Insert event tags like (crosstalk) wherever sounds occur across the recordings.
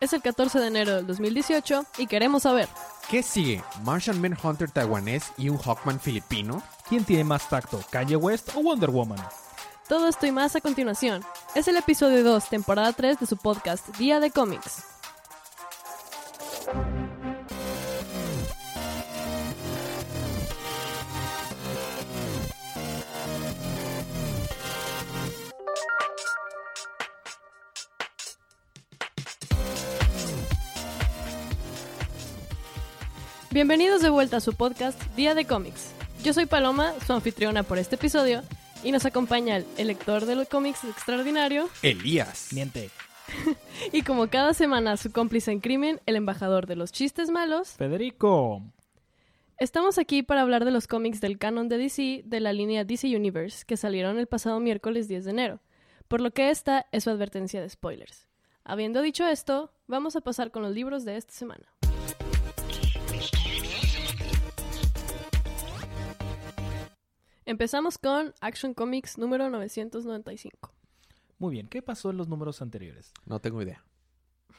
Es el 14 de enero del 2018 y queremos saber. ¿Qué sigue? ¿Martian Manhunter taiwanés y un Hawkman filipino? ¿Quién tiene más tacto, Kanye West o Wonder Woman? Todo esto y más a continuación. Es el episodio 2, temporada 3 de su podcast Día de Cómics. Bienvenidos de vuelta a su podcast Día de Cómics. Yo soy Paloma, su anfitriona por este episodio, y nos acompaña el, lector de los cómics extraordinario, Elías. Miente. (laughs) y como cada semana su cómplice en crimen, el embajador de los chistes malos. Federico. Estamos aquí para hablar de los cómics del canon de DC de la línea DC Universe que salieron el pasado miércoles 10 de enero, por lo que esta es su advertencia de spoilers. Habiendo dicho esto, vamos a pasar con los libros de esta semana. Empezamos con Action Comics número 995. Muy bien, ¿qué pasó en los números anteriores? No tengo idea.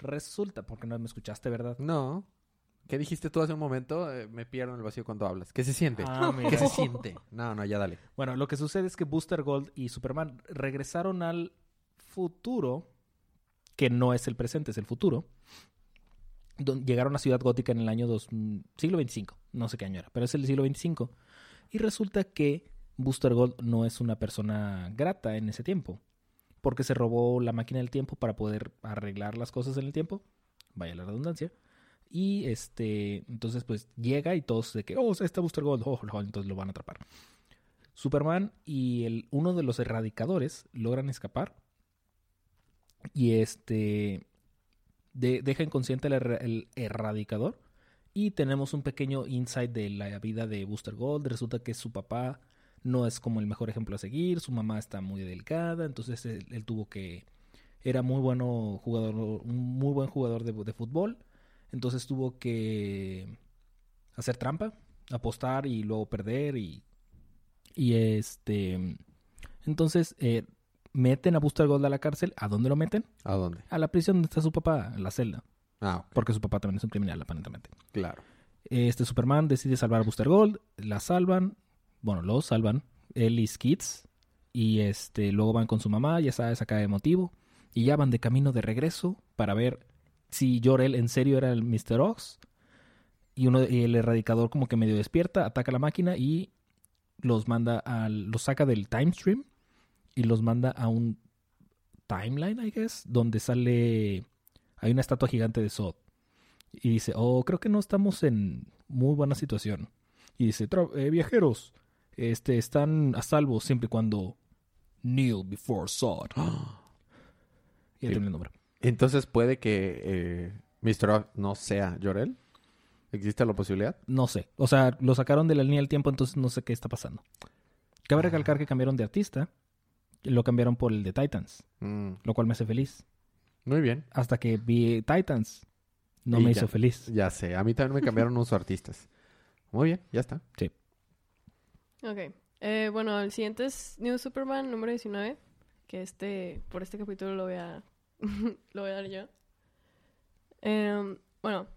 Resulta, porque no me escuchaste, ¿verdad? No. ¿Qué dijiste tú hace un momento? Eh, me pierdo en el vacío cuando hablas. ¿Qué se siente? Ah, mira. ¿Qué se siente? No, no, ya dale. Bueno, lo que sucede es que Booster Gold y Superman regresaron al futuro, que no es el presente, es el futuro. Don- llegaron a Ciudad Gótica en el año dos, siglo 25, no sé qué año era, pero es el siglo 25. Y resulta que Booster Gold no es una persona grata en ese tiempo, porque se robó la máquina del tiempo para poder arreglar las cosas en el tiempo, vaya la redundancia. Y este, entonces pues llega y todos de que, oh, está Booster Gold, oh, oh, entonces lo van a atrapar. Superman y el, uno de los erradicadores logran escapar. Y este. de- deja inconsciente el erradicador. Y tenemos un pequeño insight de la vida de Booster Gold. Resulta que su papá no es como el mejor ejemplo a seguir. Su mamá está muy delicada. Entonces él, él tuvo que. Era muy bueno jugador. Un muy buen jugador de, de fútbol. Entonces tuvo que hacer trampa, apostar y luego perder y y este. Entonces, eh, meten a Booster Gold a la cárcel. ¿A dónde lo meten? ¿A dónde? A la prisión donde está su papá, en la celda. Ah. Porque su papá también es un criminal, aparentemente. Claro. Este Superman decide salvar a Booster Gold. La salvan. Bueno, lo salvan. Él y Skids. Y este, luego van con su mamá, ya sabes, acá de motivo. Y ya van de camino de regreso para ver si Jor-El en serio era el Mr. Ox. Y, uno, y el erradicador como que medio despierta, ataca la máquina y los manda al... los saca del time stream y los manda a un timeline, I guess, donde sale... hay una estatua gigante de Zod. Y dice, oh, creo que no estamos en muy buena situación. Y dice, "Tra- eh, viajeros, este, están a salvo siempre y cuando kneel before Zod. Y (gasps) ya Sí. termina el nombre. Entonces puede que eh, Mr. No sea Jorel. ¿Existe la posibilidad? No sé. O sea, lo sacaron de la línea del tiempo, entonces no sé qué está pasando. Cabe recalcar que cambiaron de artista. Lo cambiaron por el de Titans, Mm, lo cual me hace feliz. muy bien. Hasta que vi Titans. No Y me ya. hizo feliz. Ya sé. A mí también me cambiaron unos artistas. Muy bien, ya está. Ok. Eh, bueno, el siguiente es New Superman número 19. Que este, por este capítulo lo voy a, (laughs) lo voy a dar yo. Em, bueno,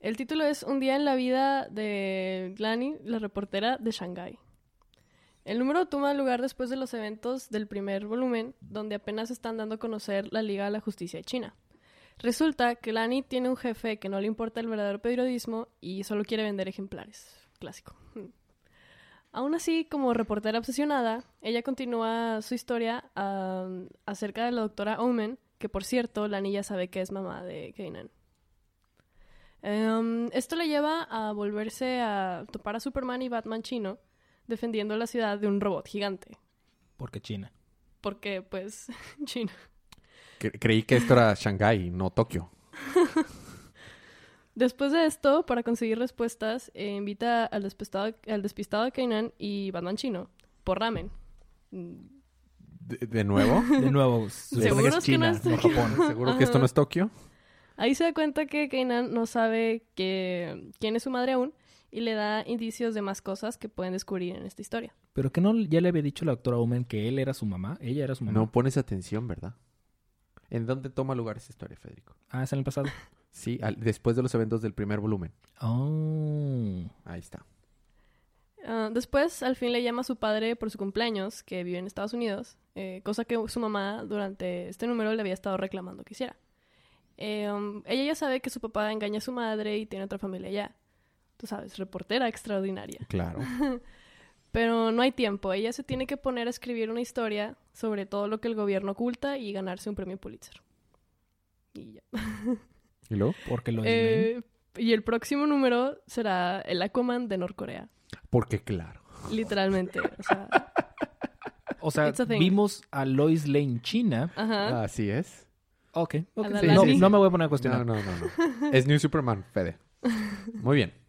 el título es Un día en la vida de Glani, la reportera de Shanghái. El número toma lugar después de los eventos del primer volumen, donde apenas están dando a conocer la Liga de la Justicia de China. Resulta que Lani tiene un jefe que no le importa el verdadero periodismo y solo quiere vender ejemplares. Clásico. (laughs) Aún así, como reportera obsesionada, ella continúa su historia acerca de la doctora Omen, que por cierto, Lani ya sabe que es mamá de Kanan. Em, esto le lleva a volverse a topar a Superman y Batman chino, defendiendo la ciudad de un robot gigante. Porque China. Porque, pues, (laughs) China. Cre- creí que esto era Shanghái, no Tokio. (laughs) Después de esto, para conseguir respuestas, eh, invita al despistado, al despistado de Kanan y Batman chino por ramen. ¿De, de nuevo? (laughs) De nuevo, supone que ¿Seguros es que no China, es no Tokio? Japón. (laughs) ¿Seguro que esto no es Tokio? Ahí se da cuenta que Kanan no sabe que, quién es su madre aún y le da indicios de más cosas que pueden descubrir en esta historia. Pero que no ya le había dicho la doctora Omen que él era su mamá, ella era su mamá. No pones atención, ¿verdad? ¿En dónde toma lugar esa historia, Federico? Ah, es en el pasado. (laughs) Sí, al- después de los eventos del primer volumen. Oh. Ahí está. Ah, después, al fin le llama a su padre por su cumpleaños, que vive en Estados Unidos, eh, cosa que su mamá durante este número le había estado reclamando que hiciera. Eh, um, ella ya sabe que su papá engaña a su madre y tiene otra familia allá. Tú sabes, reportera extraordinaria. Claro. (laughs) Pero no hay tiempo. Ella se tiene que poner a escribir una historia sobre todo lo que el gobierno oculta y ganarse un premio Pulitzer. Y ya. (laughs) ¿Y luego? Porque lo Eh, y el próximo número será el Aquaman de Norcorea. Porque claro. Literalmente. O sea, (laughs) O sea, vimos a Lois Lane China. ajá. Así es. Ok, ok. A la Sí, no, no me voy a poner a No, cuestionar. no, no, no. Es New Superman, Fede. Muy bien. (laughs)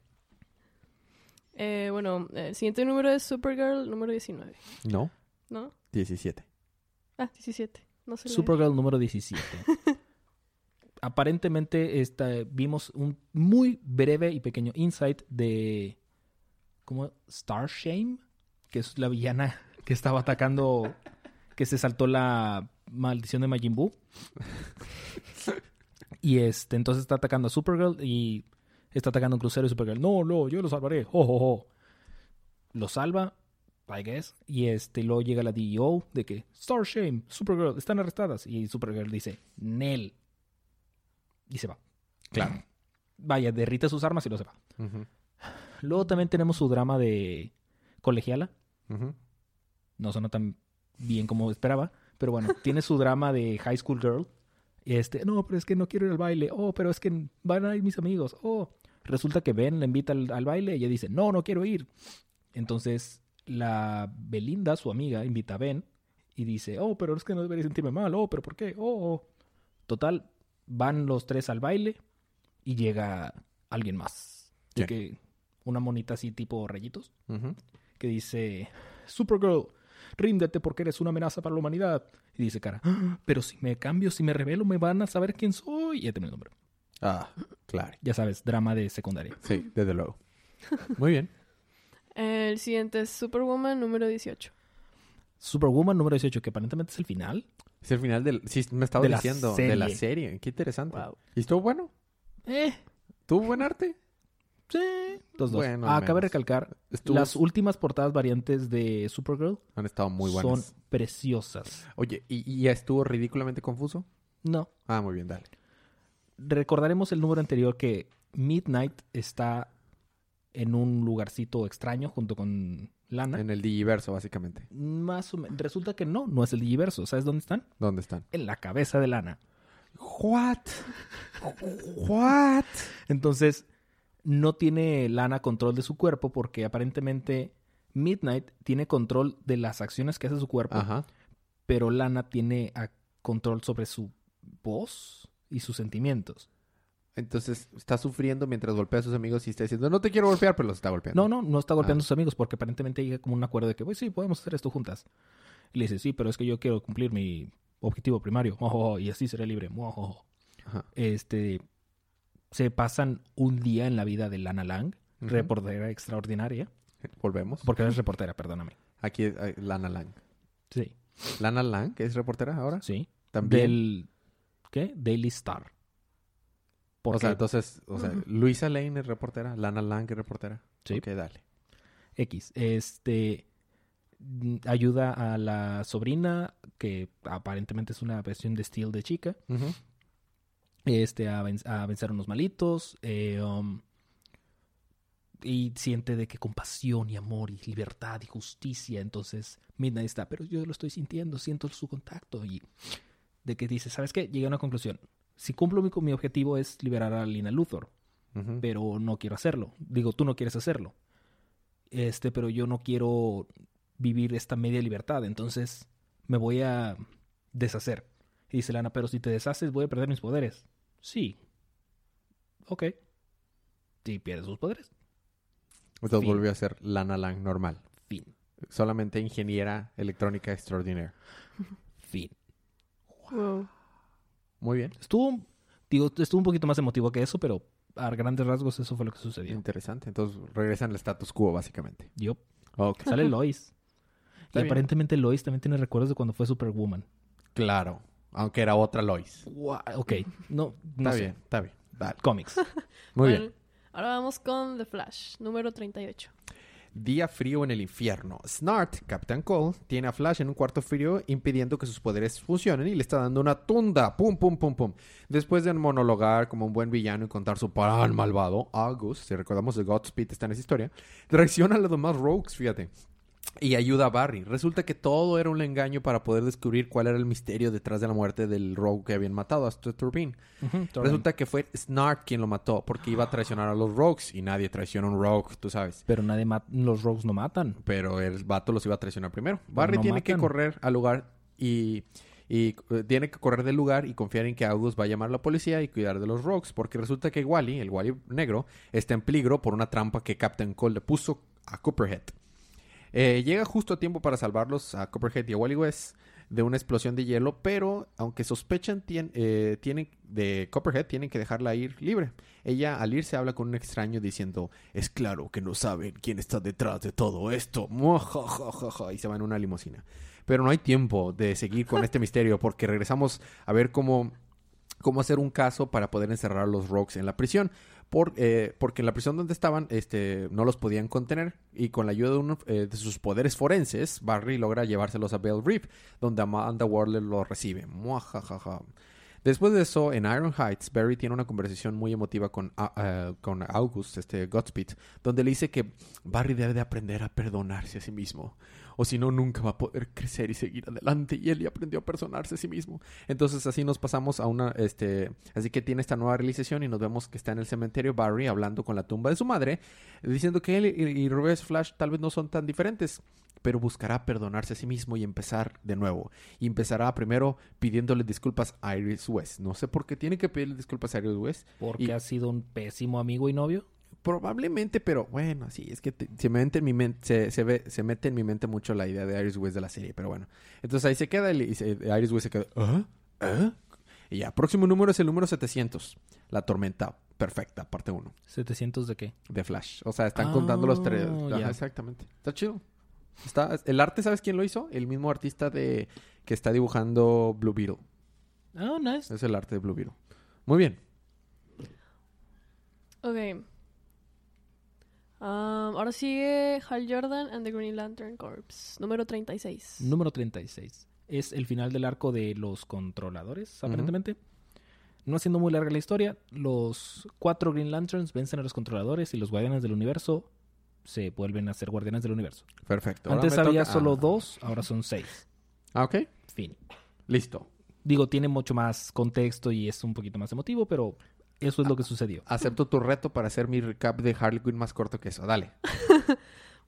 Eh, bueno, el siguiente número es Supergirl número 19. No, ¿No? 17. Ah, 17. No. Supergirl número 17. (laughs) Aparentemente esta, vimos un muy breve y pequeño insight de como Star Shame, que es la villana (laughs) que estaba atacando, que se saltó la maldición de Majin Buu. (laughs) Y este, entonces está atacando a Supergirl y está atacando a un crucero y Supergirl, no, no, yo lo salvaré. Lo salva, I guess. Y este, luego llega la DEO de que Star Shame, Supergirl, están arrestadas. Y Supergirl dice, Nel. Y se va. Claro. Vaya, derrite sus armas y lo se va. Luego también tenemos su drama de colegiala. No suena tan bien como esperaba. Pero bueno, (laughs) tiene su drama de High School Girl. Este, no, pero es que no quiero ir al baile. Oh, pero es que van a ir mis amigos. Oh, resulta que Ben la invita al, al baile y ella dice, no, no quiero ir. Entonces, la Belinda, su amiga, invita a Ben y dice, oh, pero es que no debería sentirme mal. Oh, pero ¿por qué? Oh, oh. Total, van los tres al baile y llega alguien más. Que una monita así tipo rayitos que dice, Supergirl, ríndete porque eres una amenaza para la humanidad. Y dice Cara, "Ah, pero si me cambio, si me revelo, me van a saber quién soy. Y ya termina el nombre. Ah, claro. Ya sabes, drama de secundaria. Sí, desde luego. Muy bien. El siguiente es Superwoman número 18. Superwoman número 18, que aparentemente es el final. Es el final del... Sí, me estaba De la diciendo. De la serie. Qué interesante. Wow. ¿Y estuvo bueno? Eh, ¿Tuvo buen arte? sí. Dos, dos. Bueno, Ah, cabe recalcar, Estuvo... las últimas portadas variantes de Supergirl Han estado muy son buenas. preciosas. Oye, ¿y, y ya estuvo ridículamente confuso? No. Ah, muy bien, dale. Recordaremos el número anterior que Midnight está en un lugarcito extraño junto con Lana. En el Digiverso, básicamente. Más o menos. Resulta que no, no es el Digiverso. ¿Sabes dónde están? ¿Dónde están? En la cabeza de Lana. What? What? Entonces, no tiene Lana control de su cuerpo porque aparentemente Midnight tiene control de las acciones que hace su cuerpo, Ajá. pero Lana tiene control sobre su voz y sus sentimientos. Entonces está sufriendo mientras golpea a sus amigos y está diciendo, no te quiero golpear, pero los está golpeando. No, no, no está golpeando Ah. a sus amigos porque aparentemente llega como un acuerdo de que, pues sí, podemos hacer esto juntas. Y le dice, sí, pero es que yo quiero cumplir mi objetivo primario. Oh, oh, y así seré libre. Oh, oh, oh. Ajá. Este, se pasan un día en la vida de Lana Lang, reportera extraordinaria. Volvemos. Porque es reportera, perdóname. Aquí es eh, Lana Lang. Sí, Lana Lang, que es reportera ahora. sí. También. Del, ¿qué? Daily Star. O sea, entonces, o sea, Luisa Lane es reportera, Lana Lang es reportera. Sí. Ok, dale. X, este, ayuda a la sobrina, que aparentemente es una versión de Steel de chica, este, a, ven- a vencer a unos malitos, eh, um, y siente de que compasión y amor y libertad y justicia, entonces Midnight está, pero yo lo estoy sintiendo, siento su contacto y de que dice, ¿sabes qué? Llegué a una conclusión. Si cumplo mi, mi objetivo es liberar a Lina Luthor, pero no quiero hacerlo. Digo, tú no quieres hacerlo. Este, pero yo no quiero vivir esta media libertad, entonces me voy a deshacer. Y dice Lana, pero si te deshaces voy a perder mis poderes. Sí. Ok. Si pierdes sus poderes. Entonces Fin. volvió a ser Lana Lang normal. Fin. Solamente ingeniera electrónica extraordinaria. Fin. Wow. Muy bien. Estuvo, digo, estuvo un poquito más emotivo que eso, pero a grandes rasgos eso fue lo que sucedió. Interesante. Entonces regresan al status quo, básicamente. Yo, Ok. sale Lois. y bien. aparentemente Lois también tiene recuerdos de cuando fue Superwoman. Claro. Aunque era otra Lois. Gua- Ok, no, no Está sé. bien, está bien. Dale. Cómics. Muy Bueno, bien. Ahora vamos con The Flash, número 38. Día frío en el infierno. Snart, Captain Cole, tiene a Flash en un cuarto frío impidiendo que sus poderes funcionen y le está dando una tunda. Pum, pum, pum, pum. Después de monologar como un buen villano y contar su plan malvado, August, si recordamos de Godspeed está en esa historia, reacciona a los demás rogues, fíjate. Y ayuda a Barry. Resulta que todo era un engaño para poder descubrir cuál era el misterio detrás de la muerte del rogue que habían matado, a Turbine. Torben. Resulta que fue Snart quien lo mató porque iba a (gasps) traicionar a los rogues y nadie traiciona a un rogue, tú sabes. Pero nadie los rogues no matan. Pero el vato los iba a traicionar primero. Barry no tiene que correr al lugar y, y, eh, tiene que correr del lugar y confiar en que August va a llamar a la policía y cuidar de los Rogues. Porque resulta que Wally, el Wally negro, está en peligro por una trampa que Captain Cole le puso a Copperhead. Eh, llega justo a tiempo para salvarlos a Copperhead y a Wally West de una explosión de hielo, pero aunque sospechan eh, tienen de Copperhead, tienen que dejarla ir libre. Ella al irse habla con un extraño diciendo, es claro que no saben quién está detrás de todo esto. Muajajajaja", Y se va en una limusina. Pero no hay tiempo de seguir con este misterio porque regresamos a ver cómo, cómo hacer un caso para poder encerrar a los Rogues en la prisión. Por, eh, porque en la prisión donde estaban este, no los podían contener y con la ayuda de, uno, eh, de sus poderes forenses, Barry logra llevárselos a Bell Reef, donde Amanda Waller los recibe. Muajajaja. Después de eso, en Iron Heights, Barry tiene una conversación muy emotiva con, ah, ah, con August, este Godspeed, donde le dice que Barry debe de aprender a perdonarse a sí mismo, o si no, nunca va a poder crecer y seguir adelante, y él ya aprendió a perdonarse a sí mismo. Entonces así nos pasamos a una, este, así que tiene esta nueva realización y nos vemos que está en el cementerio Barry hablando con la tumba de su madre, diciendo que él y, y Reverse Flash tal vez no son tan diferentes, pero buscará perdonarse a sí mismo y empezar de nuevo. Y empezará primero pidiéndole disculpas a Iris West. No sé por qué tiene que pedirle disculpas a Iris West. Porque Y- ha sido un pésimo amigo y novio. Probablemente, pero bueno, sí, es que te- se, me mete en mi mente, se, se ve, se mete en mi mente mucho la idea de Iris West de la serie, pero bueno. Entonces ahí se queda y se- Iris West se queda, ¿ah? ¿ah? Y ya, próximo número es el número 700, La Tormenta Perfecta, parte 1, ¿700 de qué? de Flash. O sea, están contando los tres. Ah, exactamente. Está chido. Está, el arte, ¿sabes quién lo hizo? El mismo artista de que está dibujando Blue Beetle. Oh, nice. Es el arte de Blue Beetle. Muy bien. Ok. Um, ahora sigue Hal Jordan and the Green Lantern Corps, número 36. Número 36. Es el final del arco de los controladores, aparentemente. No haciendo muy larga la historia, los cuatro Green Lanterns vencen a los controladores y los guardianes del universo se vuelven a ser guardianes del universo. Perfecto. Antes había toca- solo ah. dos, ahora son seis. Ah, ok. Fin. Listo. Digo, tiene mucho más contexto y es un poquito más emotivo, pero eso es lo que sucedió. Acepto tu reto para hacer mi recap de Harley Quinn más corto que eso. Dale. (laughs)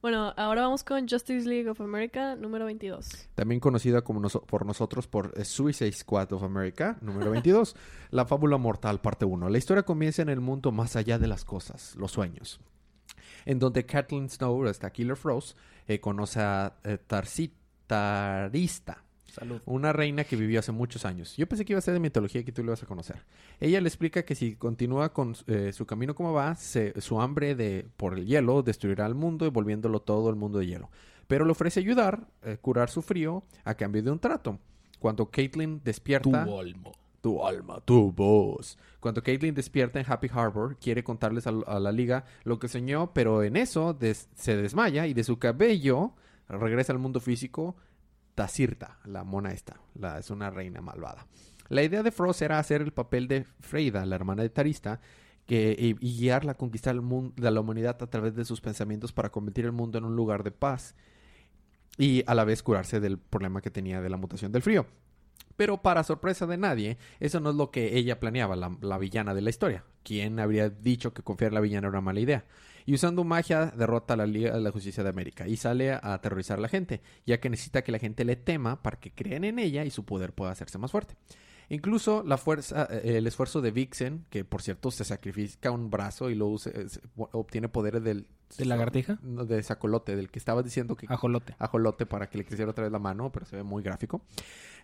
Bueno, ahora vamos con Justice League of America, número 22. También conocida como noso- por nosotros por eh, Suicide Squad of America, número 22. (laughs) La fábula mortal, parte 1. La historia comienza en el mundo más allá de las cosas, los sueños. En donde Kathleen Snow, esta Killer Frost, eh, conoce a eh, Tarsi- Tarista. Salud. Una reina que vivió hace muchos años. Yo pensé que iba a ser de mitología y que tú lo vas a conocer. Ella le explica que si continúa con eh, su camino como va, se- su hambre de, por el hielo destruirá al mundo y volviéndolo todo el mundo de hielo. Pero le ofrece ayudar, eh, curar su frío, a cambio de un trato. Cuando Caitlyn despierta... olmo. Tu alma, tu voz. Cuando Caitlyn despierta en Happy Harbor, quiere contarles a, a la liga lo que soñó, pero en eso des- se desmaya y de su cabello regresa al mundo físico Tacirta, la mona esta. La, es una reina malvada. La idea de Frost era hacer el papel de Freida, la hermana de Tarista, que, y, guiarla a conquistar el mundo, de la humanidad a través de sus pensamientos para convertir el mundo en un lugar de paz y a la vez curarse del problema que tenía de la mutación del frío. Pero para sorpresa de nadie, eso no es lo que ella planeaba, la, la villana de la historia. ¿Quién habría dicho que confiar en la villana era una mala idea? Y usando magia derrota a la Liga de la Justicia de América y sale a aterrorizar a la gente, ya que necesita que la gente le tema para que crean en ella y su poder pueda hacerse más fuerte. Incluso la fuerza, eh, el esfuerzo de Vixen, que por cierto se sacrifica un brazo y lo usa- obtiene poderes del... ¿De lagartija? De Sacolote, del que estabas diciendo que Ajolote. ajolote para que le creciera otra vez la mano, pero se ve muy gráfico.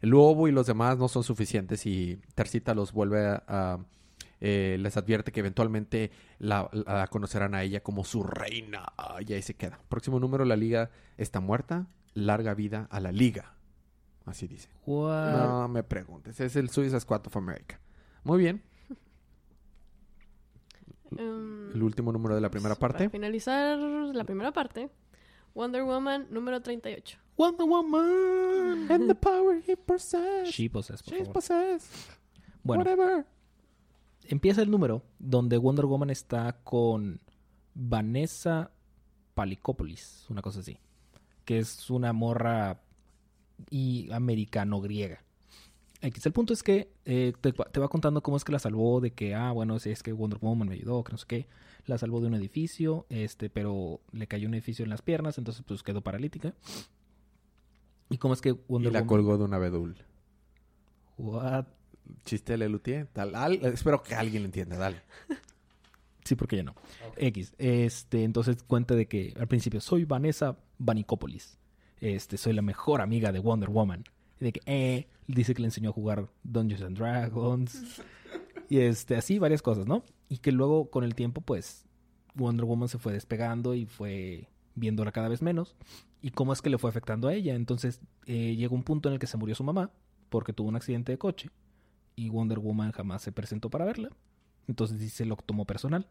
El lobo y los demás no son suficientes y Tercita los vuelve a... a- eh, les advierte que eventualmente la, la conocerán a ella como su reina. Ah, Y ahí se queda. Próximo número, la liga está muerta. Larga vida a la liga. Así dice. What? No me preguntes. Es el Suicide Squad of America. Muy bien. Em, (laughs) El último número de la primera Para parte. finalizar la primera parte, Wonder Woman número 38. Wonder Woman. And the power he possesses. She possessed, por She favor. Bueno, Whatever. Empieza el número donde Wonder Woman está con Vanessa Palicópolis, una cosa así, que es una morra y americano-griega. X, el punto es que eh, te, te va contando cómo es que la salvó de que, ah, bueno, si es que Wonder Woman me ayudó, que no sé qué. La salvó de un edificio, este, pero le cayó un edificio en las piernas, entonces pues quedó paralítica. Y cómo es que Y Wonder la Woman... colgó de un abedul. What? Chiste de Lelutier. Tal, al- espero que alguien lo entienda. Dale. (laughs) Sí, porque ya no. X. Este, entonces cuenta de que al principio soy Vanessa Vanicópolis. Este, soy la mejor amiga de Wonder Woman. Y de que, eh, dice que le enseñó a jugar Dungeons and Dragons. y este, así varias cosas, ¿no? Y que luego con el tiempo, pues, Wonder Woman se fue despegando y fue viéndola cada vez menos. Y cómo es que le fue afectando a ella. Entonces, eh, llegó un punto en el que se murió su mamá porque tuvo un accidente de coche. Y Wonder Woman jamás se presentó para verla. Entonces se lo tomó personal.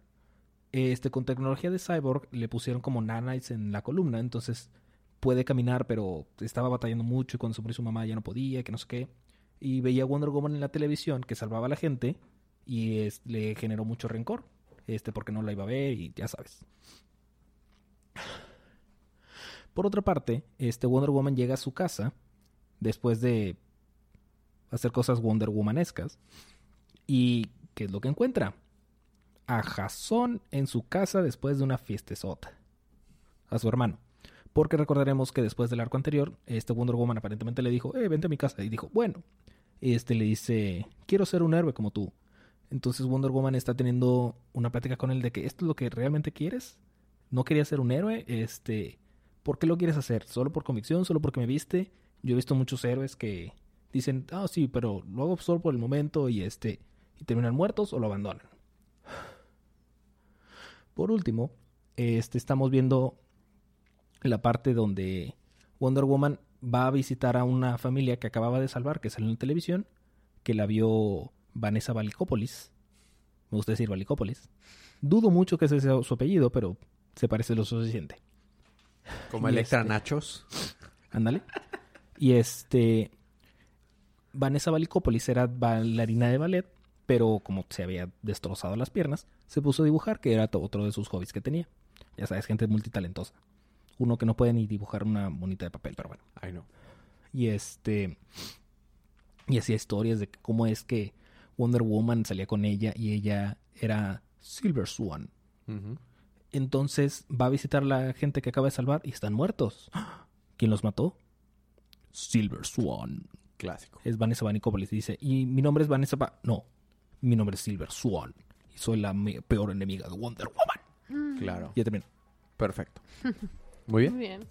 Este, con tecnología de Cyborg le pusieron como nanites en la columna, entonces puede caminar, pero estaba batallando mucho y cuando se murió su mamá ya no podía, que no sé qué. Y veía a Wonder Woman en la televisión que salvaba a la gente y le generó mucho rencor, este, porque no la iba a ver y ya sabes. Por otra parte, este Wonder Woman llega a su casa después de hacer cosas Wonder Womanescas. ¿Y qué es lo que encuentra? A Jason en su casa después de una fiestezota. A su hermano. Porque recordaremos que después del arco anterior, este Wonder Woman aparentemente le dijo, eh, vente a mi casa. Y dijo, bueno. Este le dice, quiero ser un héroe como tú. Entonces Wonder Woman está teniendo una plática con él de que esto es lo que realmente quieres. No querías ser un héroe, este, ¿por qué lo quieres hacer? ¿Solo por convicción? ¿Solo porque me viste? Yo he visto muchos héroes que dicen, ah, sí, pero lo hago solo por el momento y este, y terminan muertos o lo abandonan. Por último, este, estamos viendo la parte donde Wonder Woman va a visitar a una familia que acababa de salvar, que salió en la televisión, que la vio Vanessa Valicópolis. Me gusta decir Valicópolis. Dudo mucho que ese sea su apellido, pero se parece lo suficiente. Como Electra este- Nachos. Ándale. Y este. Vanessa Valicópolis era bailarina de ballet, pero como se había destrozado las piernas, se puso a dibujar, que era otro de sus hobbies que tenía. Ya sabes, gente multitalentosa. Uno que no puede ni dibujar una monita de papel, pero bueno. Ay, no. Y este. Y hacía historias de cómo es que Wonder Woman salía con ella y ella era Silver Swan. Entonces va a visitar a la gente que acaba de salvar y están muertos. (gasps) ¿Quién los mató? Silver Swan. Clásico. Es Vanessa Vanicópolis. Dice, y mi nombre es Vanessa... Va- no, mi nombre es Silver Swan. Y soy la peor enemiga de Wonder Woman. Claro. Ya termino. Perfecto. Muy bien. Muy bien.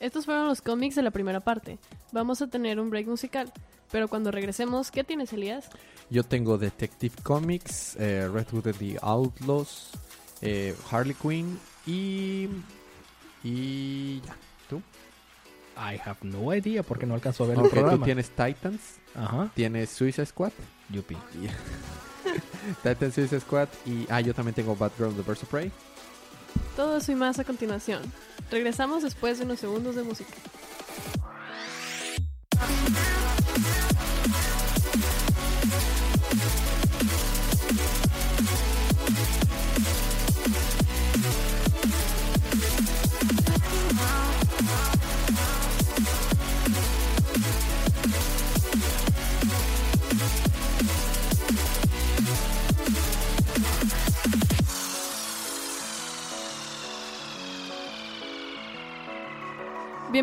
Estos fueron los cómics de la primera parte. Vamos a tener un break musical. Pero cuando regresemos, ¿qué tienes, Elías? Yo tengo Detective Comics, eh, Red Hood and the Outlaws, eh, Harley Quinn y... Y ya. ¿Tú? I have no idea porque no alcanzó a ver el Ok, tú programa. tienes Titans, Ajá. tienes Suicide Squad, Yupi. (laughs) Titans Suicide Squad y... Ah, yo también tengo Batgirl The Birds of Prey. Todo eso y más a continuación. Regresamos después de unos segundos de música.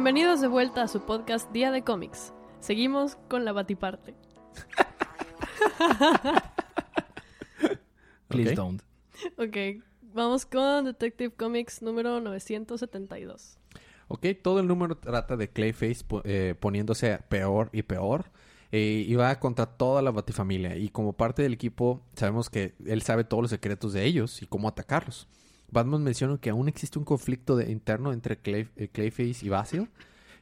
Bienvenidos de vuelta a su podcast Día de Cómics. Seguimos con la batiparte. (laughs) Please don't. Ok, vamos con Detective Comics número 972. Ok, todo el número trata de Clayface eh, poniéndose peor y peor. eh, y va contra toda la Batifamilia. Y como parte del equipo, sabemos que él sabe todos los secretos de ellos y cómo atacarlos. Batman menciona que aún existe un conflicto de- interno entre Clay- eh, Clayface y Basil.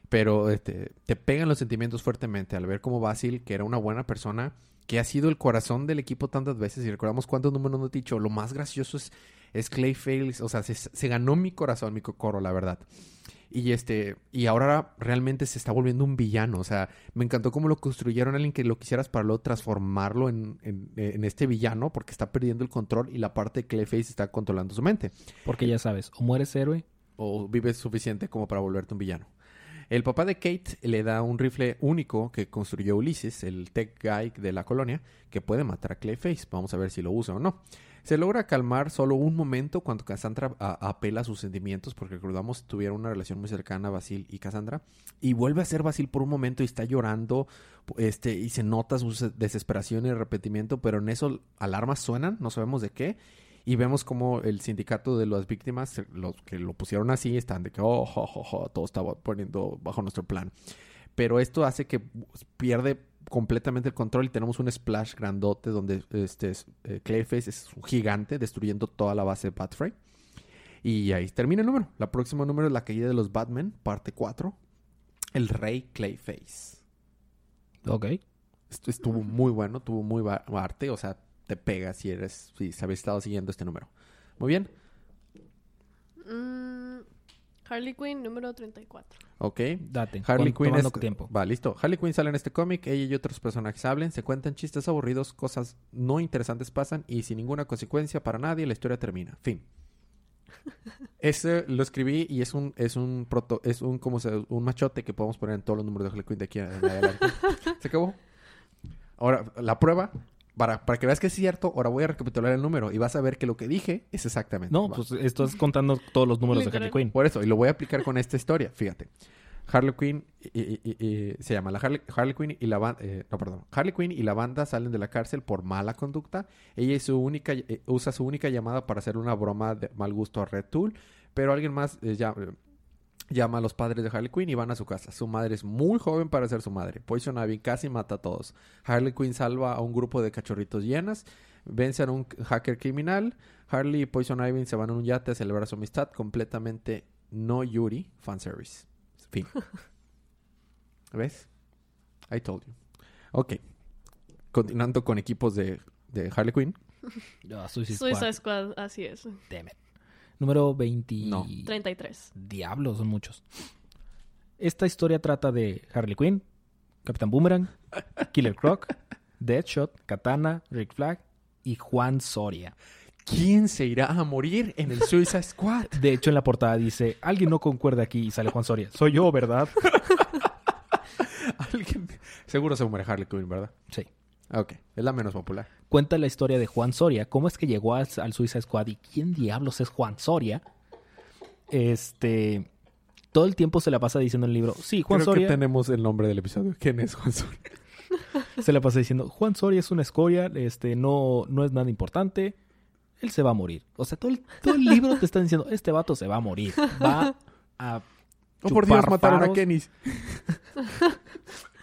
Pero este, te pegan los sentimientos fuertemente al ver cómo Basil, que era una buena persona, que ha sido el corazón del equipo tantas veces, y recordamos cuántos números nos he dicho, lo más gracioso es, es Clayface, o sea, se, se ganó mi corazón, mi cocoro, la verdad. Y este, y ahora realmente se está volviendo un villano. O sea, me encantó cómo lo construyeron alguien que lo quisieras para luego transformarlo en, en, en este villano, porque está perdiendo el control y la parte de Clayface está controlando su mente. Porque ya sabes, o mueres héroe. O vives suficiente como para volverte un villano. El papá de Kate le da un rifle único que construyó Ulises, el tech guy de la colonia, que puede matar a Clayface. Vamos a ver si lo usa o no. Se logra calmar solo un momento cuando Cassandra apela a sus sentimientos, porque recordamos tuvieron una relación muy cercana Basil y Cassandra, y vuelve a ser Basil por un momento y está llorando, este, y se nota su desesperación y arrepentimiento, pero en eso alarmas suenan, no sabemos de qué, y vemos como el sindicato de las víctimas, los que lo pusieron así, están de que, oh, oh, oh, oh todo estaba poniendo bajo nuestro plan. Pero esto hace que pierde completamente el control y tenemos un splash grandote donde este eh, Clayface es un gigante destruyendo toda la base de Batfray. Y ahí termina el número. La próxima número es La caída de los Batman, parte 4. El rey Clayface. Ok. Esto estuvo muy bueno, tuvo muy arte, o sea, te pega si eres, si habéis estado siguiendo este número. Muy bien. Harley Quinn, número 34. Ok. Date. Harley Quinn es... tiempo. Va, listo. Harley Quinn sale en este cómic, ella y otros personajes hablen, se cuentan chistes aburridos, cosas no interesantes pasan y sin ninguna consecuencia para nadie la historia termina. Fin. (laughs) Ese lo escribí y es un es un proto, es un como se, un machote que podemos poner en todos los números de Harley Quinn de aquí en adelante. (laughs) se acabó. Ahora, la prueba para, para que veas que es cierto, ahora voy a recapitular el número y vas a ver que lo que dije es exactamente. No, pues estás contando todos los números de Harley Quinn. Por eso, y lo voy a aplicar con esta historia, fíjate. Harley Quinn y, y, y, se llama la Harley, Harley Quinn y la banda eh, no perdón Harley Quinn y la banda salen de la cárcel por mala conducta ella su única eh, usa su única llamada para hacer una broma de mal gusto a Red Tool pero alguien más eh, ya, llama a los padres de Harley Quinn y van a su casa. Su madre es muy joven para ser su madre. Poison Ivy casi mata a todos. Harley Quinn salva a un grupo de cachorritos llenas. Vencen a un hacker criminal. Harley y Poison Ivy se van a un yate a celebrar su amistad. Completamente no Yuri. Fanservice. Fin. (laughs) ¿Ves? I told you. Ok. Continuando con equipos de, de Harley Quinn. No, Suicide, Suicide Squad. así es. Damn it. Número 20... No. 33. Diablos, son muchos. Esta historia trata de Harley Quinn, Capitán Boomerang, Killer Croc, Deadshot, Katana, Rick Flag y Juan Soria. ¿Quién se irá a morir en el Suicide Squad? De hecho, en la portada dice, alguien no concuerda aquí y sale Juan Soria. Soy yo, ¿verdad? (laughs) ¿Alguien? Seguro se muere Harley Quinn, ¿verdad? Sí. Ok, es la menos popular. Cuenta la historia de Juan Soria, cómo es que llegó al, al Suicide Squad y quién diablos es Juan Soria. Este, todo el tiempo se la pasa diciendo en el libro, sí, Juan Creo Soria. que tenemos el nombre del episodio. ¿Quién es Juan Soria? Se la pasa diciendo, Juan Soria es una escoria, este, no, no es nada importante, él se va a morir. O sea, todo el, todo el libro te está diciendo, este vato se va a morir, va a... Oh, por Dios, chupar mataron a faros". Kenny. (laughs)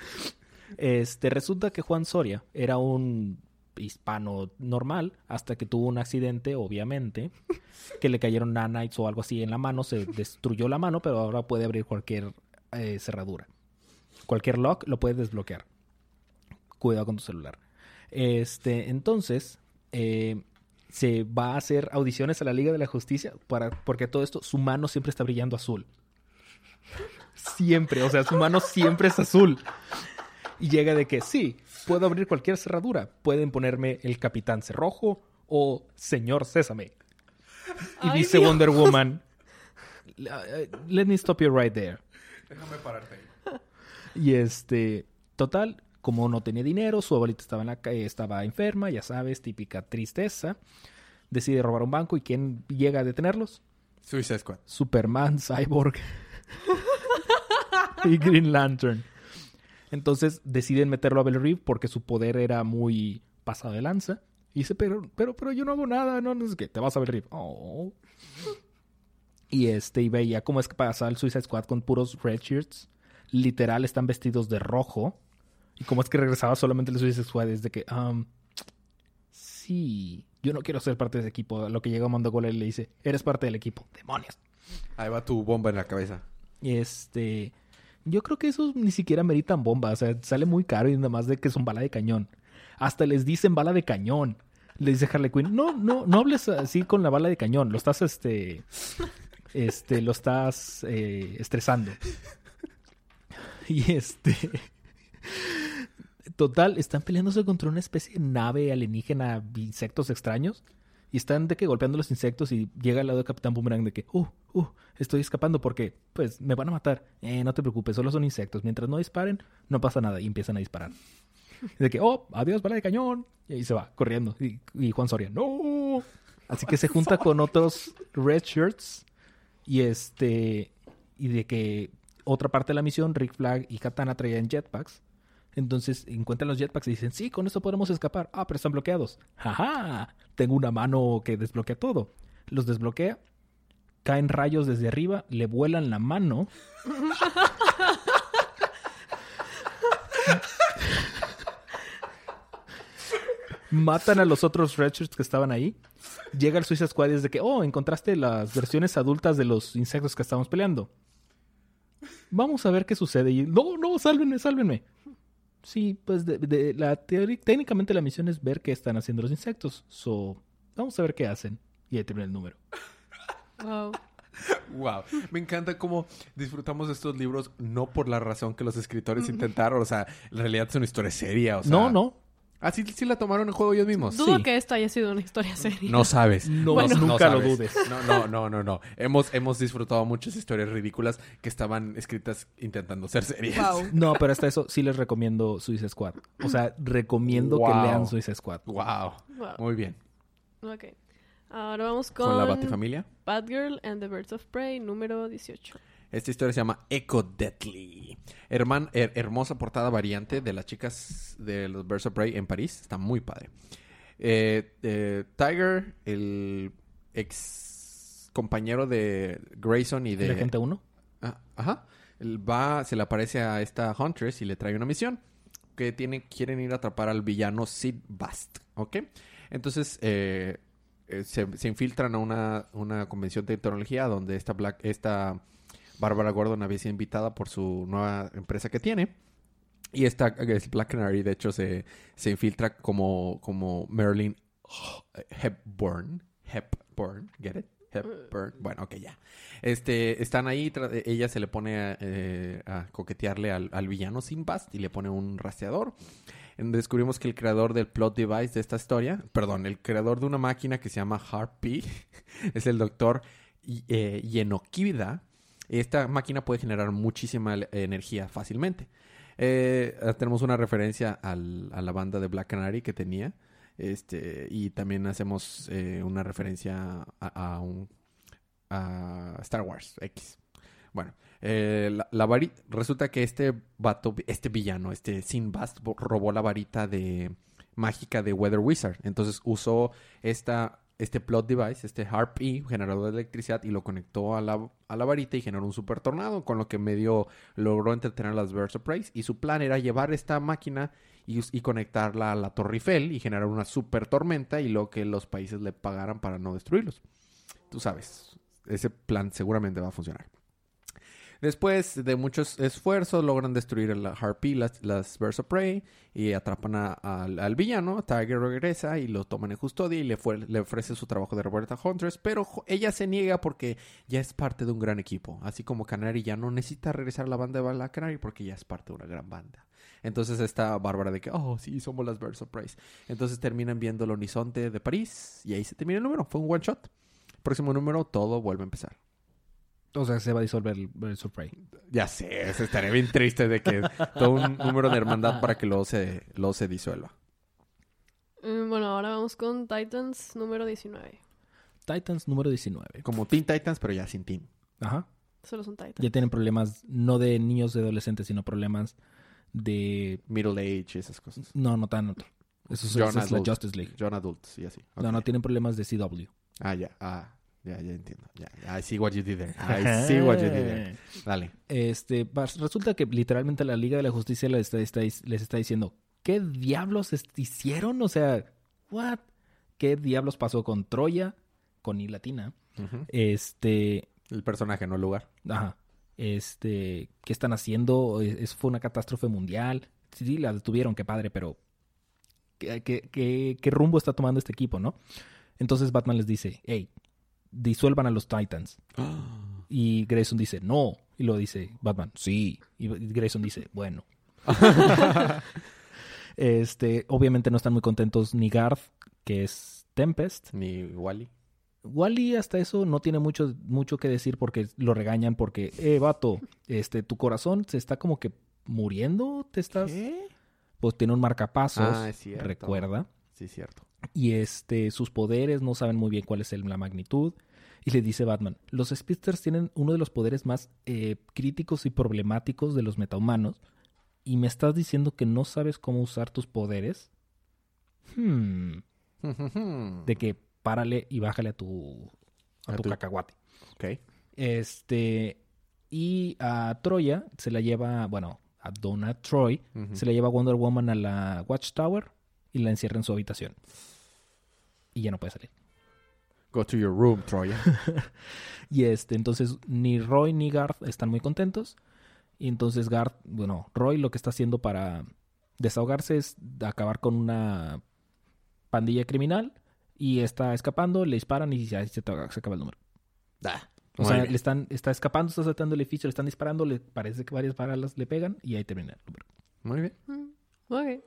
Este, resulta que Juan Soria era un hispano normal hasta que tuvo un accidente, obviamente, que le cayeron nanites o algo así en la mano, se destruyó la mano, pero ahora puede abrir cualquier eh, cerradura. Cualquier lock lo puede desbloquear. Cuidado con tu celular. Este, entonces, eh, se va a hacer audiciones a la Liga de la Justicia para, porque todo esto, su mano siempre está brillando azul. Siempre, o sea, su mano siempre es azul. Y llega de que sí, puedo abrir cualquier cerradura. Pueden ponerme el Capitán Cerrojo o Señor Sésame. Y Ay, dice Dios. Wonder Woman, "Uh, let me stop you right there. Déjame pararte ahí. Y este, total, como no tenía dinero, su abuelita estaba, en la estaba enferma, ya sabes, típica tristeza. Decide robar un banco y ¿quién llega a detenerlos? Suicide Squad. Superman, Cyborg (laughs) y Green Lantern. Entonces deciden meterlo a Reeve porque su poder era muy pasado de lanza. Y dice, pero, pero, pero yo no hago nada, no, no sé qué, te vas a Reeve. Oh. Y este, y veía cómo es que pasa el Suicide Squad con puros red shirts. Literal, están vestidos de rojo. Y cómo es que regresaba solamente el Suicide Squad desde que, um, sí, yo no quiero ser parte de ese equipo. A Lo que llega Mandogola y le dice, eres parte del equipo. Demonios. Ahí va tu bomba en la cabeza. Este Yo creo que esos ni siquiera meritan bomba. O sea, sale muy caro y nada más de que son bala de cañón. Hasta les dicen bala de cañón. Le dice Harley Quinn, no, no, no hables así con la bala de cañón. Lo estás, este, (laughs) este, lo estás eh, estresando. (laughs) Y este, total, están peleándose contra una especie de nave alienígena, insectos extraños. Y están de que golpeando los insectos y llega al lado de Capitán Boomerang de que, uh, uh, estoy escapando porque, pues, me van a matar. Eh, no te preocupes, solo son insectos. Mientras no disparen, no pasa nada. Y empiezan a disparar. (laughs) De que, oh, adiós, bala de cañón. Y ahí se va, corriendo. Y, y Juan Soria, no. Así que se (laughs) junta con otros Red Shirts. Y este, y de que otra parte de la misión, Rick Flag y Katana traían jetpacks. Entonces encuentran los jetpacks y dicen, sí, con esto podemos escapar. Ah, pero están bloqueados. ¡Jaja! Tengo una mano que desbloquea todo. Los desbloquea, caen rayos desde arriba, le vuelan la mano. Matan a los otros Redshirts que estaban ahí. Llega el Suicide Squad y de que, oh, encontraste las versiones adultas de los insectos que estábamos peleando. Vamos a ver qué sucede. Y, no, no, sálvenme, sálvenme. Sí, pues de, de- la teoría, técnicamente la misión es ver qué están haciendo los insectos. So, vamos a ver qué hacen. Y ahí termina el número. Wow. Wow. Me encanta cómo disfrutamos estos libros no por la razón que los escritores intentaron. O sea, en realidad es una historia seria. O sea, no, no. Ah, sí, sí la tomaron en juego ellos mismos. Dudo Sí. que esto haya sido una historia seria. No sabes. No, Bueno. nunca lo sabes. dudes. No, no, no, no, no. Hemos, hemos disfrutado muchas historias ridículas que estaban escritas intentando ser serias. Wow. (laughs) No, pero hasta eso sí les recomiendo Suicide Squad. O sea, recomiendo que lean Suicide Squad. Wow. Wow. Muy bien. Ok. Ahora vamos con, Con la Batifamilia. Batgirl and the Birds of Prey, número 18. Esta historia se llama Echo Deadly. Herman, her- hermosa portada variante de las chicas de los Birds of Prey en París. Está muy padre. Eh, eh, Tiger, el ex compañero de Grayson y de... ¿De gente 1? Ah, ajá. Él va, se le aparece a esta Huntress y le trae una misión. Que tiene, quieren ir a atrapar al villano Sid Bast. ¿Ok? Entonces, eh, se, se infiltran a una, una convención de tecnología donde esta, Black, esta Bárbara Gordon había sido invitada por su nueva empresa que tiene. Y esta es Black Canary, de hecho, se, se infiltra como, como Marilyn Hepburn. Hepburn, ¿get it? Hepburn. Bueno, ok, ya. Este, están ahí, ella se le pone a, eh, coquetearle al, al villano Sinbast y le pone un rastreador. Descubrimos que el creador del plot device de esta historia, perdón, el creador de una máquina que se llama Harpy, (laughs) es el doctor eh, Yenokida. Esta máquina puede generar muchísima energía fácilmente. Eh, tenemos una referencia a la banda de Black Canary que tenía. Este, y también hacemos eh, una referencia a, un a Star Wars X. Bueno, eh, la, resulta que este vato, este villano, este Sinbast, bo- robó la varita de mágica de Weather Wizard. Entonces usó esta, este plot device, este Harp E, generador de electricidad, y lo conectó a la, a la varita y generó un super tornado, con lo que medio logró entretener a las Birds of Prey. Y su plan era llevar esta máquina y, y conectarla a la Torre Eiffel y generar una super tormenta y lo que los países le pagaran para no destruirlos. Tú sabes, ese plan seguramente va a funcionar. Después de muchos esfuerzos, logran destruir a la Harpy, las, las Prey, y atrapan a- al- villano. Tiger regresa y lo toman en custodia y le, fue- le ofrece su trabajo de Roberta Huntress, pero ella se niega porque ya es parte de un gran equipo. Así como Canary ya no necesita regresar a la banda de la Canary porque ya es parte de una gran banda. Entonces está Bárbara de que, oh, sí, somos las Birds of Prey. Entonces terminan viendo el horizonte de París y ahí se termina el número. Fue un one shot. Próximo número, todo vuelve a empezar. O sea, se va a disolver el, el Surprise. Ya sé, eso estaría bien triste de que todo un número de hermandad para que luego se, luego se disuelva. Mm, bueno, ahora vamos con Titans, número 19. Titans número 19. Como Teen Titans, pero ya sin Teen. Ajá. Solo son Titans. Ya tienen problemas no de niños de adolescentes, sino problemas de... Middle Age, esas cosas. No, no tanto. Eso es, Young esa es la. Justice League. John Adults y así. No, no, tienen problemas de CW. Ah, ya. Ah, ya, ya entiendo. Ya. I see what you did there. I see what you did there. Dale. Este, resulta que literalmente la Liga de la Justicia les está, está- les está diciendo, ¿qué diablos hicieron? O sea, ¿what? ¿Qué diablos pasó con Troya? Con I latina. Este, El personaje, no el lugar. ajá. Este, ¿qué están haciendo? Es, fue una catástrofe mundial. Sí, sí, la detuvieron, qué padre, pero ¿qué, qué, qué, qué rumbo está tomando este equipo, no? Entonces Batman les dice, hey, disuelvan a los Titans. (gasps) Y Grayson dice, no. Y lo dice Batman, sí. Y Grayson dice, bueno. (laughs) este, obviamente no están muy contentos ni Garth, que es Tempest. Ni Wally. Wally hasta eso no tiene mucho, mucho que decir porque lo regañan porque, eh, vato, este, tu corazón se está como que muriendo, te estás... ¿Qué? Pues tiene un marcapasos, Ah, es recuerda. Sí, cierto. Y este, sus poderes no saben muy bien cuál es el- la magnitud. Y le dice Batman, los Speedsters tienen uno de los poderes más eh, críticos y problemáticos de los metahumanos. ¿Y me estás diciendo que no sabes cómo usar tus poderes? Hmm. De que párale y bájale a tu, a A tu tu- cacahuate. ok. Este, y a Troya se la lleva, bueno, a Donna Troy, se la lleva Wonder Woman a la Watchtower y la encierra en su habitación. Y ya no puede salir. Go to your room, Troya. (laughs) Y este, entonces ni Roy ni Garth están muy contentos. Y entonces Garth, bueno, Roy lo que está haciendo para desahogarse es acabar con una pandilla criminal. Y está escapando, le disparan y ya se, se acaba el número. O Muy sea, bien. le están, está escapando, está saltando el edificio, le están disparando, le parece que varias balas le pegan y ahí termina el número. Muy bien. Mm, Ok.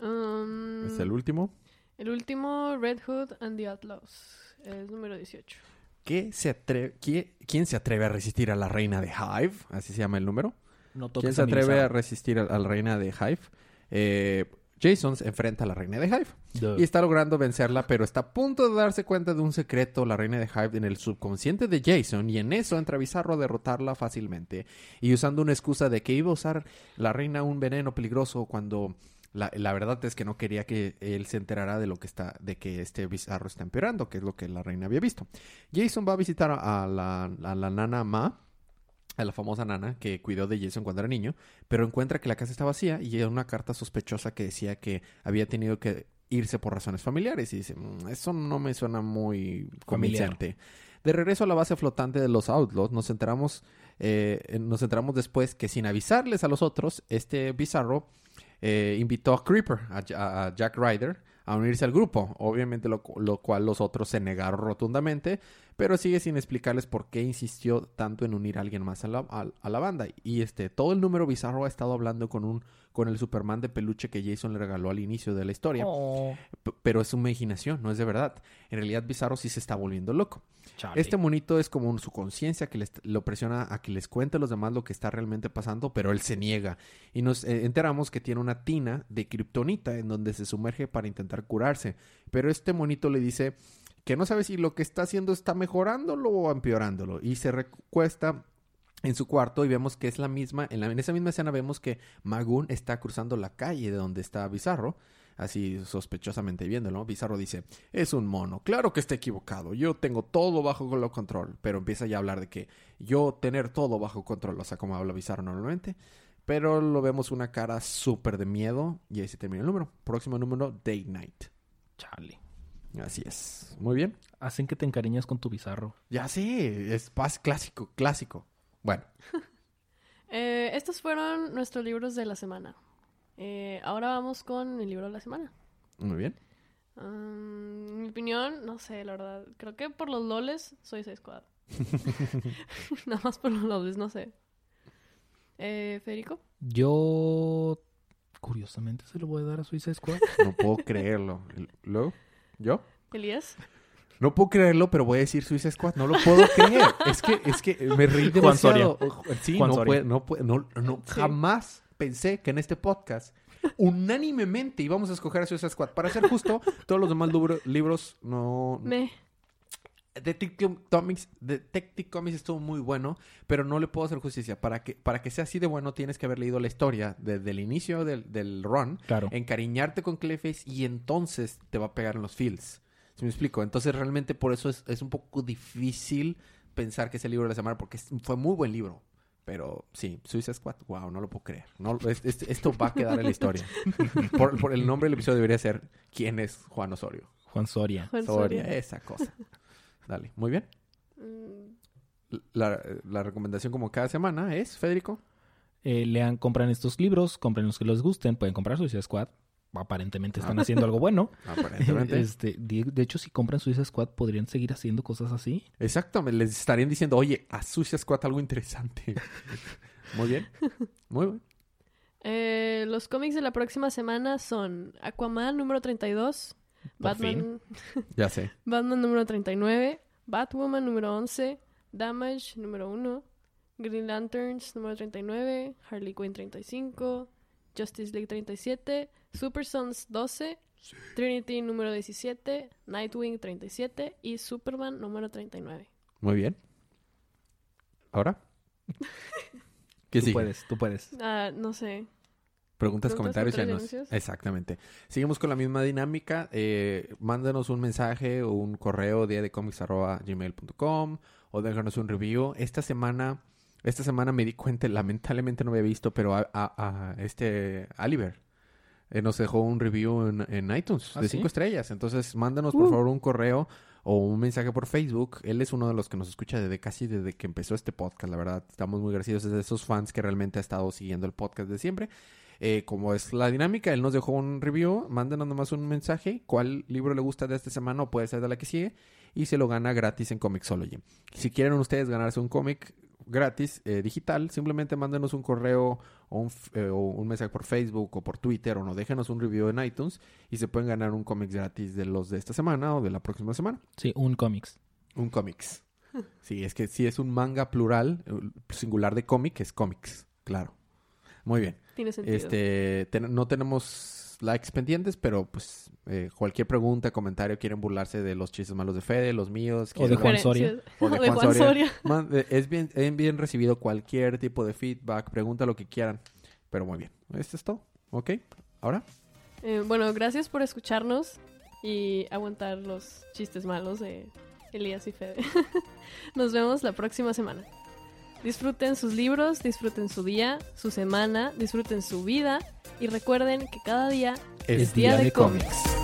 Um, Es el último. el último, Red Hood and the Outlaws. Es número 18. ¿Qué se atreve, qué- ¿Quién se atreve a resistir a la reina de Hive? Así se llama el número. No ¿Quién se atreve a resistir a, a la reina de Hive? Eh, Jason se enfrenta a la reina de Hive. Duh. Y está logrando vencerla, pero está a punto de darse cuenta de un secreto, la reina de Hive, en el subconsciente de Jason. Y en eso entra Bizarro a derrotarla fácilmente. Y usando una excusa de que iba a usar la reina un veneno peligroso cuando... La, la verdad es que no quería que él se enterara de lo que está, de que este bizarro está empeorando, que es lo que la reina había visto. Jason va a visitar a la, a la nana Ma, a la famosa nana que cuidó de Jason cuando era niño, pero encuentra que la casa está vacía y llega una carta sospechosa que decía que había tenido que irse por razones familiares y dice, "Mm, eso no me suena muy convincente. De regreso a la base flotante de los Outlaws, nos enteramos, eh, nos enteramos después que sin avisarles a los otros, este Bizarro eh, invitó a Creeper, a, Ja- a Jack Ryder, a unirse al grupo. Obviamente lo, cu- lo cual los otros se negaron rotundamente, pero sigue sin explicarles por qué insistió tanto en unir a alguien más a la, a- a la banda. Y este, todo el número bizarro ha estado hablando con un con el Superman de peluche que Jason le regaló al inicio de la historia. Oh, pero es su imaginación, no es de verdad. En realidad Bizarro sí se está volviendo loco. Este monito es como su conciencia que les- lo presiona a que les cuente a los demás lo que está realmente pasando, pero él se niega. Y nos eh, enteramos que tiene una tina de kriptonita en donde se sumerge para intentar curarse. Pero este monito le dice que no sabe si lo que está haciendo está mejorándolo o empeorándolo. Y se recuesta en su cuarto y vemos que es la misma, en, la- en esa misma escena vemos que Magoon está cruzando la calle de donde está Bizarro, así sospechosamente viéndolo. Bizarro dice, es un mono, claro que está equivocado, yo tengo todo bajo control, pero empieza ya a hablar de que yo tener todo bajo control, o sea, como habla Bizarro normalmente. Pero lo vemos una cara súper de miedo y ahí se termina el número. Próximo número, Day Night. Chale. Así es. Muy bien. Hacen que te encariñas con tu bizarro. Ya sí, es paz clásico, clásico. Bueno, (laughs) Eh, estos fueron nuestros libros de la semana. Eh, ahora vamos con el libro de la semana. muy bien. Um, en mi opinión, no sé, la verdad. Creo que por los loles soy seis Squad. (laughs) (laughs) Nada más por los loles, no sé. Eh, Federico. Yo, curiosamente, se lo voy a dar a Suicide Squad. No puedo creerlo. ¿Luego? ¿Yo? Elías. No puedo creerlo, pero voy a decir Suicide Squad. No lo puedo creer. Es que, es que me reí Juan demasiado. Sí, Juan no, Soria. puede- no, puede- no, no, Sí. jamás pensé que en este podcast unánimemente íbamos a escoger a Suicide Squad. Para ser justo, (laughs) todos los demás libro- libros no... Me. Detective Comics, Detective Comics estuvo muy bueno, pero no le puedo hacer justicia. Para que, para que sea así de bueno, tienes que haber leído la historia desde el inicio del, del run, Claro. encariñarte con Clayface y entonces te va a pegar en los feels. ¿Sí me explico? Entonces realmente por eso es, es un poco difícil pensar que es el libro de la semana porque es- fue muy buen libro. Pero sí, Suicide Squad, wow, no lo puedo creer. No, es- es- esto va a quedar en la historia. (laughs) por, por el nombre del episodio debería ser ¿Quién es Juan Osorio? Juan Soria. Juan Soria, Soria. esa cosa. Dale, muy bien. Mm, la, la recomendación como cada semana es, Federico. Eh, lean, compran estos libros, compren los que les gusten, pueden comprar Suicide Squad. Aparentemente están haciendo algo bueno. (laughs) Aparentemente. Este, de, de hecho, si compran Suicide Squad, podrían seguir haciendo cosas así. Exacto, les estarían diciendo, oye, a Suicide Squad algo interesante. (laughs) Muy bien. Muy bien. Eh, los cómics de la próxima semana son Aquaman número 32, Por Batman, (laughs) Ya sé. Batman número 39, Batwoman número 11, Damage número 1, Green Lanterns número 39, Harley Quinn 35, Justice League 37, Super Sons 12, Trinity número 17, Nightwing 37 y Superman número 39. Muy bien. ¿Ahora? (laughs) ¿Qué tú sigue? puedes, tú puedes. Ah, no sé. Preguntas, Preguntas, comentarios y anuncios. Exactamente. Seguimos con la misma dinámica. Eh, mándanos un mensaje o un correo día de gmail.com o déjanos un review. Esta semana, esta semana me di cuenta, lamentablemente no había visto, pero a, a- a este Oliver eh, nos dejó un review en, en iTunes ¿Ah, de sí? cinco estrellas. Entonces, mándanos por Uh. favor un correo o un mensaje por Facebook. Él es uno de los que nos escucha desde casi desde que empezó este podcast. La verdad, estamos muy agradecidos. Es de esos fans que realmente ha estado siguiendo el podcast de siempre. Eh, como es la dinámica, él nos dejó un review. Mándenos nomás un mensaje. ¿Cuál libro le gusta de esta semana o puede ser de la que sigue? Y se lo gana gratis en Comixology. Si quieren ustedes ganarse un cómic gratis eh, digital, simplemente mándenos un correo o un, f- eh, o un mensaje por Facebook o por Twitter o no déjenos un review en iTunes y se pueden ganar un cómic gratis de los de esta semana o de la próxima semana. Sí, un cómics. Un cómics. Sí, es que si es un manga plural, eh, singular de cómic, es cómics. Claro. Muy bien. Tiene sentido. Este, no tenemos likes pendientes, pero pues eh, cualquier pregunta, comentario, quieren burlarse de los chistes malos de Fede, los míos, O de Juan Soria. O de (laughs) O de Juan Juan Soria. Man- eh, es bien, es bien recibido cualquier tipo de feedback, pregunta lo que quieran. Pero muy bien. Esto es todo. ¿Ok? Ahora. Eh, bueno, gracias por escucharnos y aguantar los chistes malos de Elías y Fede. (laughs) Nos vemos la próxima semana. Disfruten sus libros, disfruten su día, su semana, disfruten su vida y recuerden que cada día Es día de cómics.